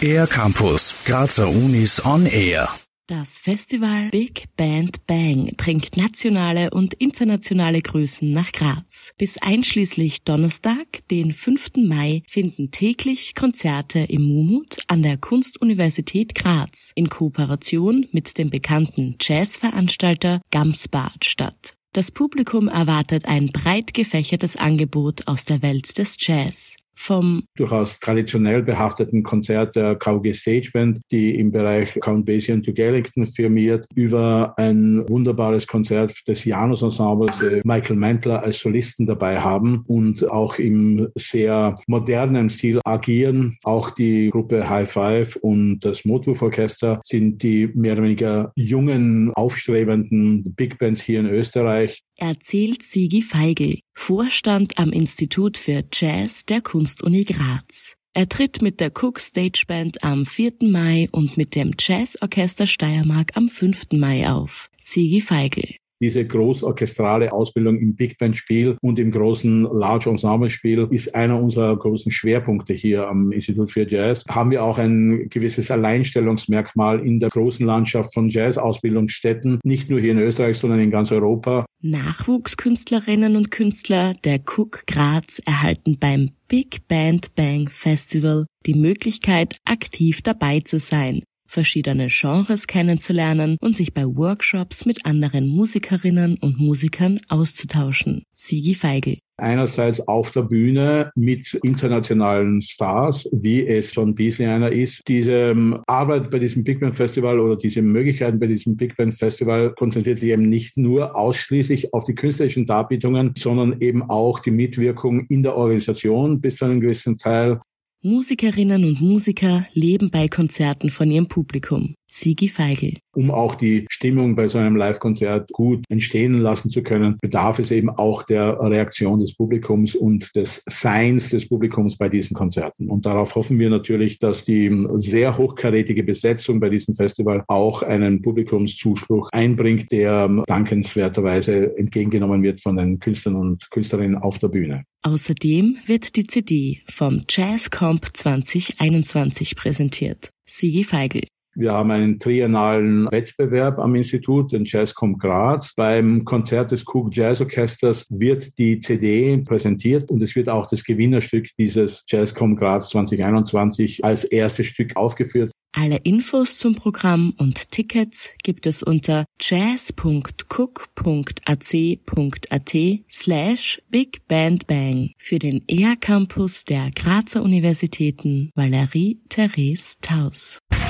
Air Campus, Grazer Unis on Air. Das Festival Big Band Bang bringt nationale und internationale Größen nach Graz. Bis einschließlich Donnerstag, den 5. Mai, finden täglich Konzerte im Mumut an der Kunstuniversität Graz in Kooperation mit dem bekannten Jazzveranstalter Gamsbad statt. Das Publikum erwartet ein breit gefächertes Angebot aus der Welt des Jazz vom durchaus traditionell behafteten Konzert der KG Stage Band, die im Bereich Count Basie und Duke Ellington firmiert, über ein wunderbares Konzert des Janus Ensembles, die Michael Mantler als Solisten dabei haben und auch im sehr modernen Stil agieren. Auch die Gruppe High Five und das Motruf Orchester sind die mehr oder weniger jungen, aufstrebenden Big Bands hier in Österreich. Erzählt Sigi Feigl, Vorstand am Institut für Jazz der Kunstuni Graz. Er tritt mit der Cook Stage Band am 4. Mai und mit dem Jazzorchester Steiermark am 5. Mai auf. Sigi Feigl diese großorchestrale Ausbildung im Big Band Spiel und im großen Large Ensemble Spiel ist einer unserer großen Schwerpunkte hier am Institut für Jazz. Haben wir auch ein gewisses Alleinstellungsmerkmal in der großen Landschaft von Jazz-Ausbildungsstätten, nicht nur hier in Österreich, sondern in ganz Europa. Nachwuchskünstlerinnen und Künstler der Cook Graz erhalten beim Big Band Bang Festival die Möglichkeit, aktiv dabei zu sein verschiedene Genres kennenzulernen und sich bei Workshops mit anderen Musikerinnen und Musikern auszutauschen. Sigi Feigl. Einerseits auf der Bühne mit internationalen Stars, wie es John Beasley einer ist. Diese ähm, Arbeit bei diesem Big Band Festival oder diese Möglichkeiten bei diesem Big Band Festival konzentriert sich eben nicht nur ausschließlich auf die künstlerischen Darbietungen, sondern eben auch die Mitwirkung in der Organisation bis zu einem gewissen Teil Musikerinnen und Musiker leben bei Konzerten von ihrem Publikum. Sigi Feigl. Um auch die Stimmung bei so einem Live-Konzert gut entstehen lassen zu können, bedarf es eben auch der Reaktion des Publikums und des Seins des Publikums bei diesen Konzerten. Und darauf hoffen wir natürlich, dass die sehr hochkarätige Besetzung bei diesem Festival auch einen Publikumszuspruch einbringt, der dankenswerterweise entgegengenommen wird von den Künstlern und Künstlerinnen auf der Bühne. Außerdem wird die CD vom Jazz Comp 2021 präsentiert. Sigi Feigl. Wir haben einen triennalen Wettbewerb am Institut, den Jazzcom Graz. Beim Konzert des Cook Jazz Orchesters wird die CD präsentiert und es wird auch das Gewinnerstück dieses Jazzcom Graz 2021 als erstes Stück aufgeführt. Alle Infos zum Programm und Tickets gibt es unter jazz.cook.ac.at slash Big Band Bang für den ER Campus der Grazer Universitäten Valerie Therese Taus.